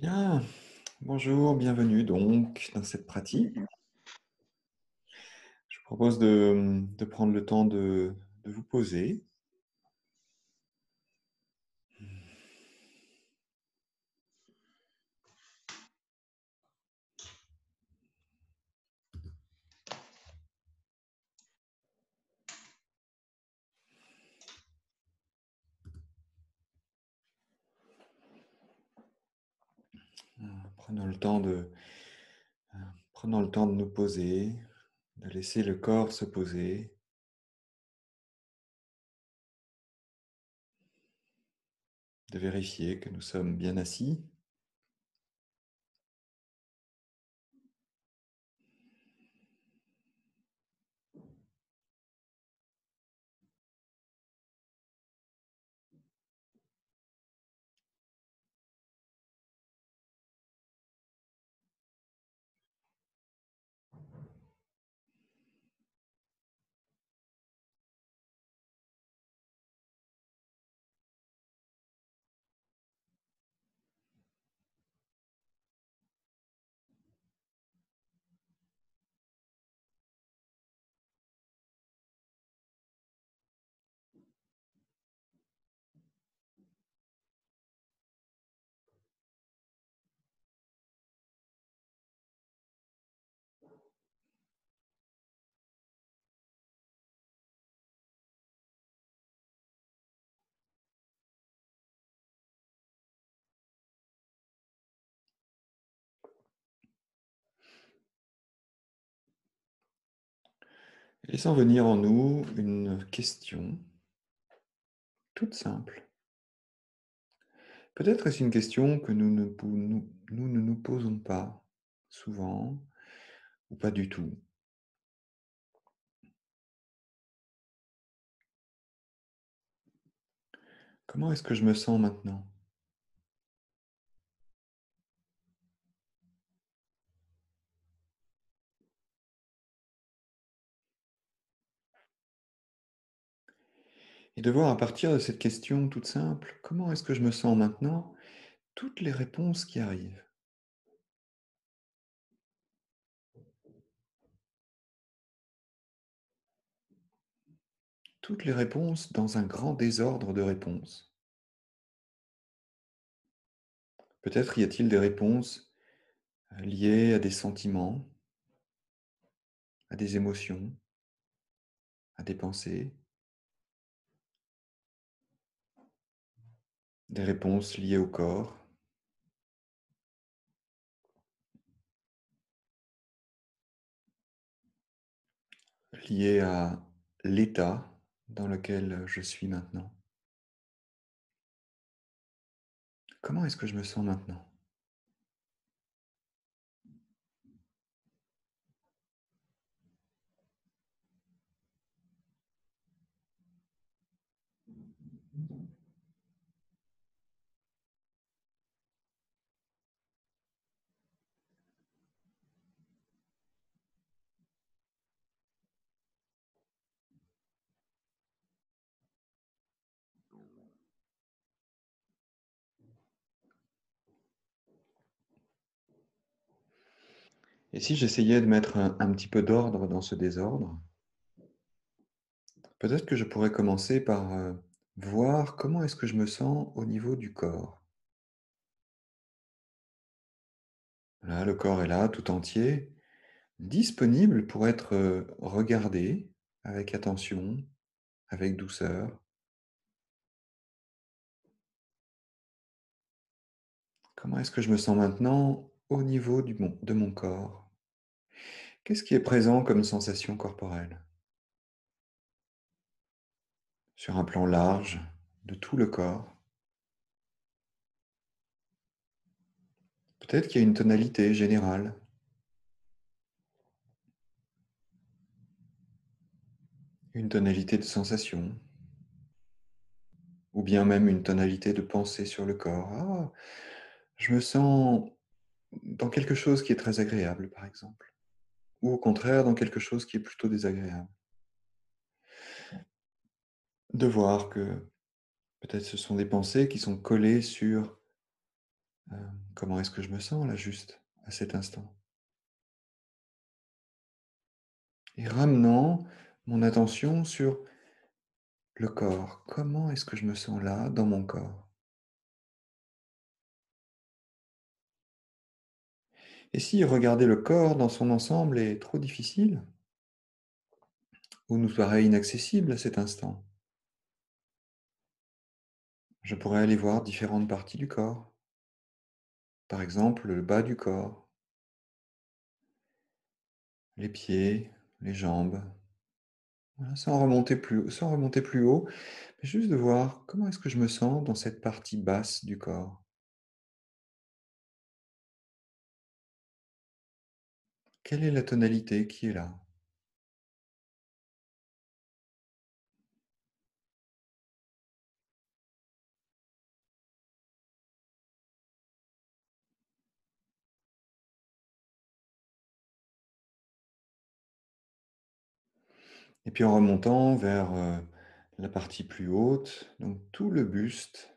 Bien, bonjour, bienvenue donc dans cette pratique. Je vous propose de, prendre le temps de vous poser. Prenons le temps de, prenons le temps de nous poser, de laisser le corps se poser. de vérifier que nous sommes bien assis. Laissons venir en nous une question toute simple. Peut-être est-ce une question que nous ne, nous, nous ne nous posons pas souvent ou pas du tout. Comment est-ce que je me sens maintenant? Et de voir à partir de cette question toute simple, comment est-ce que je me sens maintenant, toutes les réponses qui arrivent. Toutes les réponses dans un grand désordre de réponses. Peut-être y a-t-il des réponses euh, liées à des sentiments, à des émotions, à des pensées, des réponses liées au corps. liées à l'état dans lequel je suis maintenant. Comment est-ce que je me sens maintenant? Et si j'essayais de mettre un, petit peu d'ordre dans ce désordre, peut-être que je pourrais commencer par euh, voir comment est-ce que je me sens au niveau du corps. Là, le corps est là, tout entier, disponible pour être euh, regardé avec attention, avec douceur. Comment est-ce que je me sens maintenant au niveau de mon corps? Qu'est-ce qui est présent comme sensation corporelle? Sur un plan large de tout le corps. Peut-être qu'il y a une tonalité générale. Une tonalité de sensation. Ou bien même une tonalité de pensée sur le corps. Ah, je me sens dans quelque chose qui est très agréable, par exemple. Ou au contraire, dans quelque chose qui est plutôt désagréable. De voir que peut-être ce sont des pensées qui sont collées sur euh, Comment est-ce que je me sens là juste, à cet instant? Et ramenant mon attention sur le corps. Comment est-ce que je me sens là, dans mon corps? Et si regarder le corps dans son ensemble est trop difficile? Ou nous paraît inaccessible à cet instant? Je pourrais aller voir différentes parties du corps. Par exemple, le bas du corps. Les pieds, les jambes. Voilà, sans remonter plus sans remonter plus haut, mais juste de voir comment est-ce que je me sens dans cette partie basse du corps. Quelle est la tonalité qui est là? Et puis en remontant vers, heu, la partie plus haute, donc tout le buste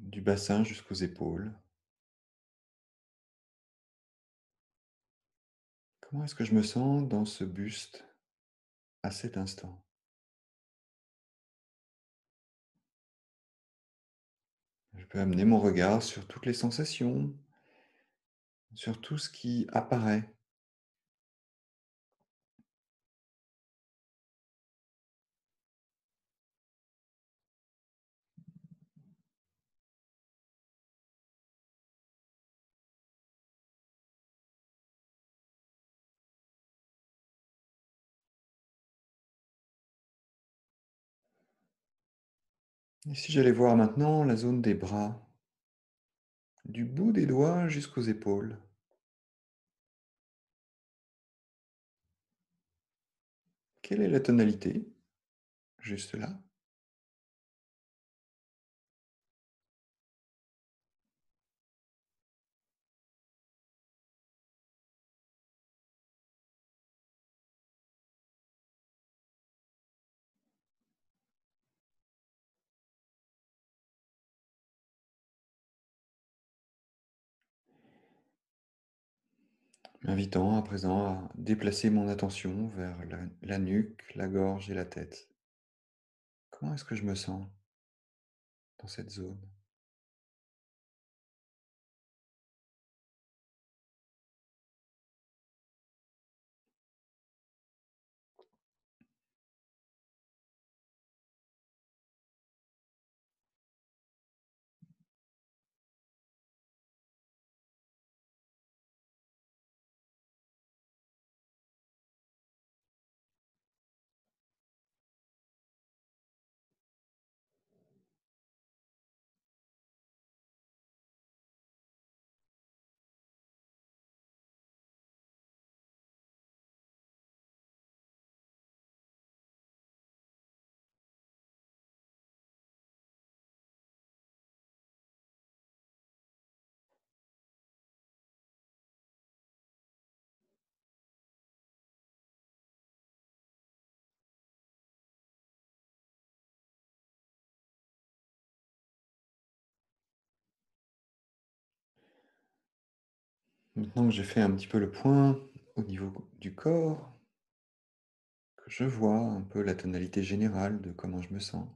du bassin jusqu'aux épaules. Comment est-ce que je me sens dans ce buste à cet instant? Je peux amener mon regard sur toutes les sensations sur tout ce qui apparaît. Et si j'allais voir maintenant la zone des bras? Du bout des doigts jusqu'aux épaules. Quelle est la tonalité? Juste là. M'invitant à présent à déplacer mon attention vers la la nuque, la gorge et la tête. Comment est-ce que je me sens dans cette zone? Maintenant que j'ai fait un petit peu le point au niveau du corps que je vois un peu la tonalité générale de comment je me sens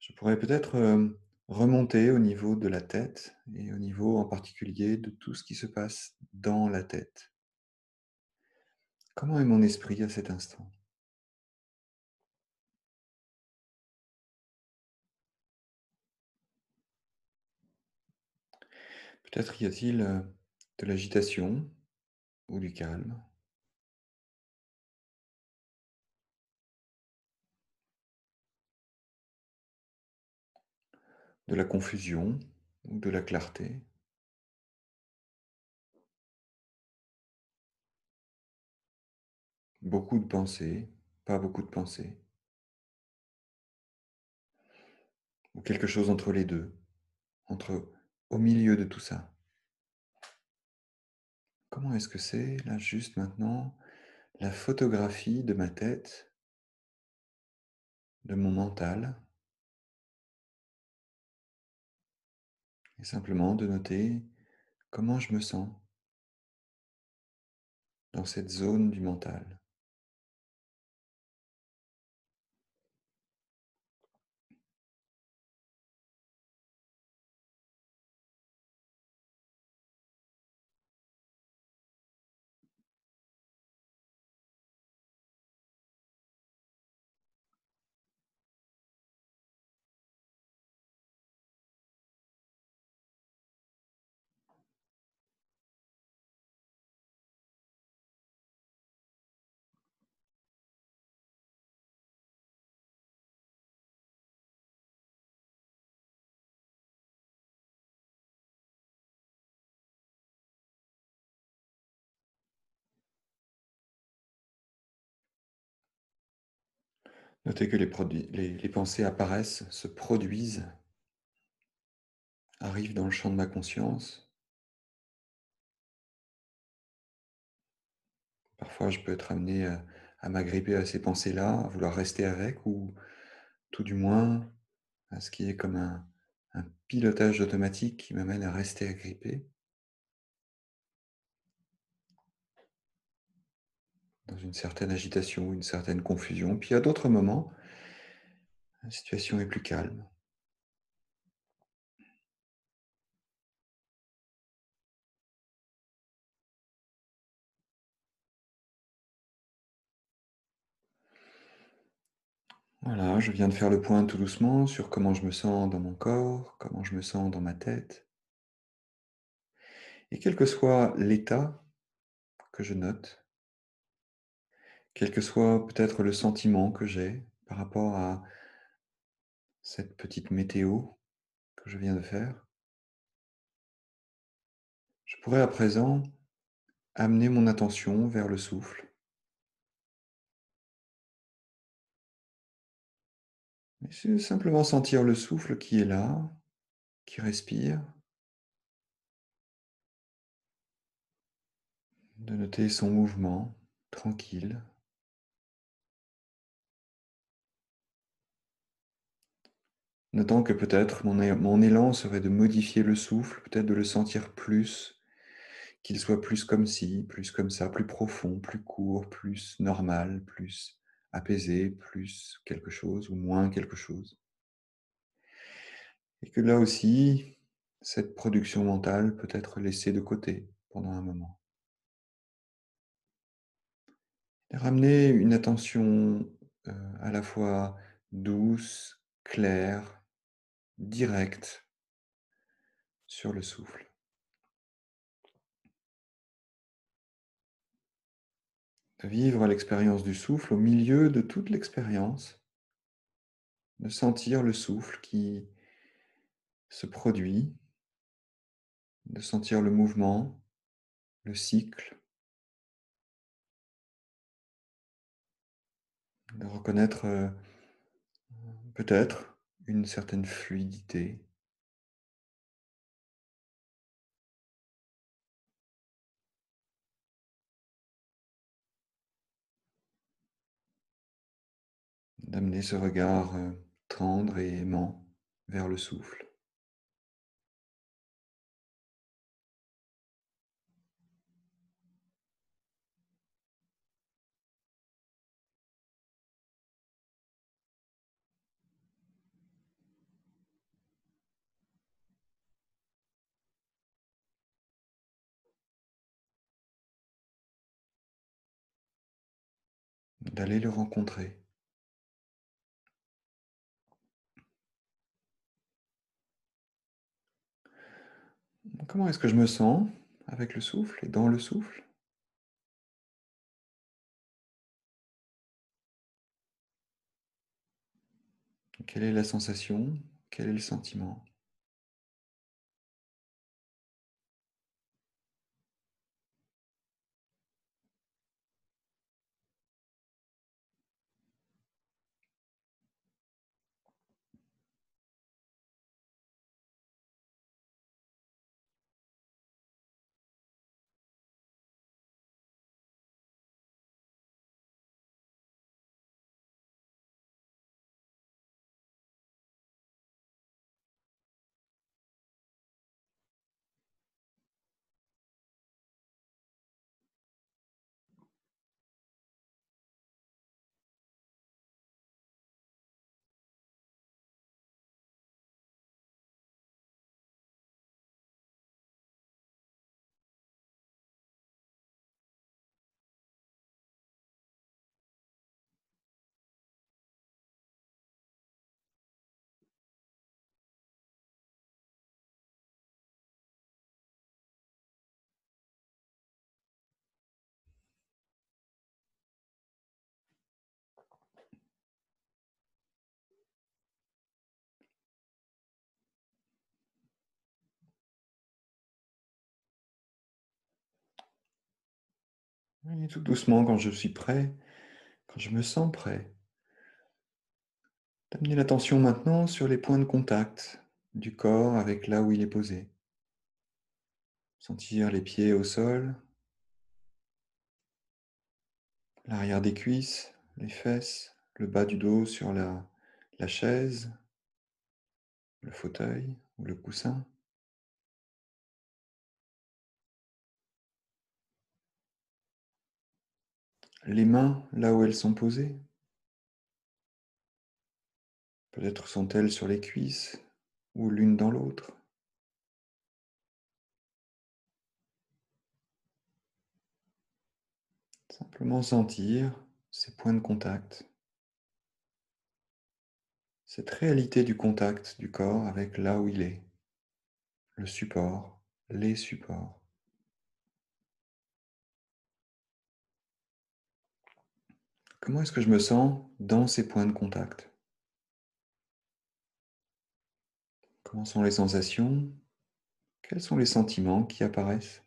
je pourrais peut-être, hem, remonter au niveau de la tête et au niveau en particulier de tout ce qui se passe dans la tête. Comment est mon esprit à cet instant? Peut-être y a-t-il, heu, de l'agitation ou du calme? De la confusion ou de la clarté? Beaucoup de pensées, pas beaucoup de pensées? Ou quelque chose entre les 2, entre au milieu de tout ça? Comment est-ce que c'est, là, juste maintenant, la photographie de ma tête? De mon mental? et simplement de noter comment je me sens dans cette zone du mental. Notez que les, pensées apparaissent, se produisent, arrivent dans le champ de ma conscience. Parfois, je peux être amené à, m'agripper à ces pensées-là, à vouloir rester avec, ou tout du moins à ce qui est comme un pilotage automatique qui m'amène à rester agrippé. Dans une certaine agitation, une certaine confusion. Puis à d'autres moments, la situation est plus calme. Voilà, je viens de faire le point tout doucement sur comment je me sens dans mon corps, comment je me sens dans ma tête. Et quel que soit l'état que je note, quel que soit peut-être le sentiment que j'ai par rapport à cette petite météo que je viens de faire, je pourrais à présent amener mon attention vers le souffle. Simplement sentir le souffle qui est là, qui respire. De noter son mouvement tranquille. Notant que peut-être mon, élan serait de modifier le souffle, peut-être de le sentir plus, qu'il soit plus comme ci, plus comme ça, plus profond, plus court, plus normal, plus apaisé, plus quelque chose ou moins quelque chose. Et que là aussi, cette production mentale peut être laissée de côté pendant un moment. Ramener une attention euh, à la fois douce, claire, directe sur le souffle. de vivre l'expérience du souffle au milieu de toute l'expérience, de sentir le souffle qui se produit, de sentir le mouvement, le cycle, de reconnaître euh, peut-être une certaine fluidité. d'amener ce regard euh, tendre et aimant vers le souffle. D'aller le rencontrer. Comment est-ce que je me sens avec le souffle et dans le souffle? Quelle est la sensation? Quel est le sentiment? Tout doucement, quand je suis prêt, quand je me sens prêt, d'amener l'attention maintenant sur les points de contact du corps avec là où il est posé. Sentir les pieds au sol, l'arrière des cuisses, les fesses, le bas du dos sur la chaise, le fauteuil ou le coussin. Les mains là où elles sont posées. Peut-être sont-elles sur les cuisses ou l'une dans l'autre. Simplement sentir ces points de contact, cette réalité du contact du corps avec là où il est, le support, les supports. Comment est-ce que je me sens dans ces points de contact? Comment sont les sensations? Quels sont les sentiments qui apparaissent?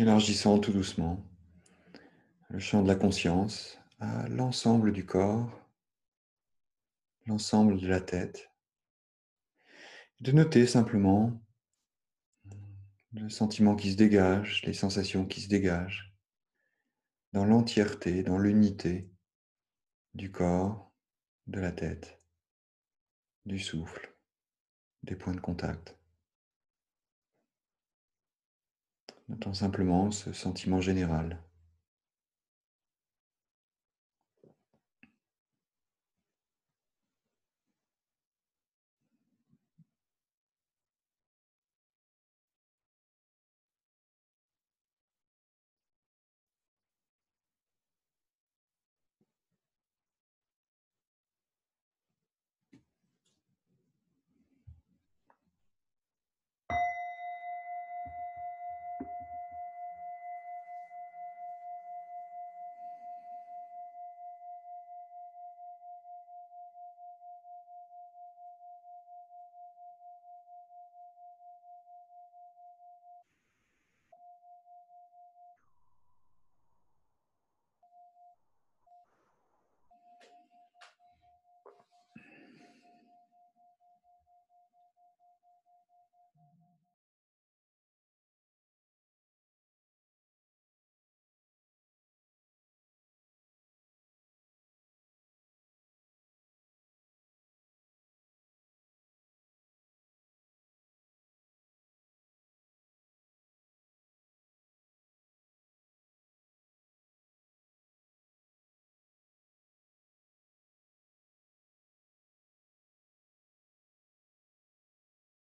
Élargissant tout doucement le champ de la conscience à l'ensemble du corps, l'ensemble de la tête. De noter simplement le sentiment qui se dégage, les sensations qui se dégagent dans l'entièreté, dans l'unité du corps, de la tête, du souffle, des points de contact. Notons simplement ce sentiment général.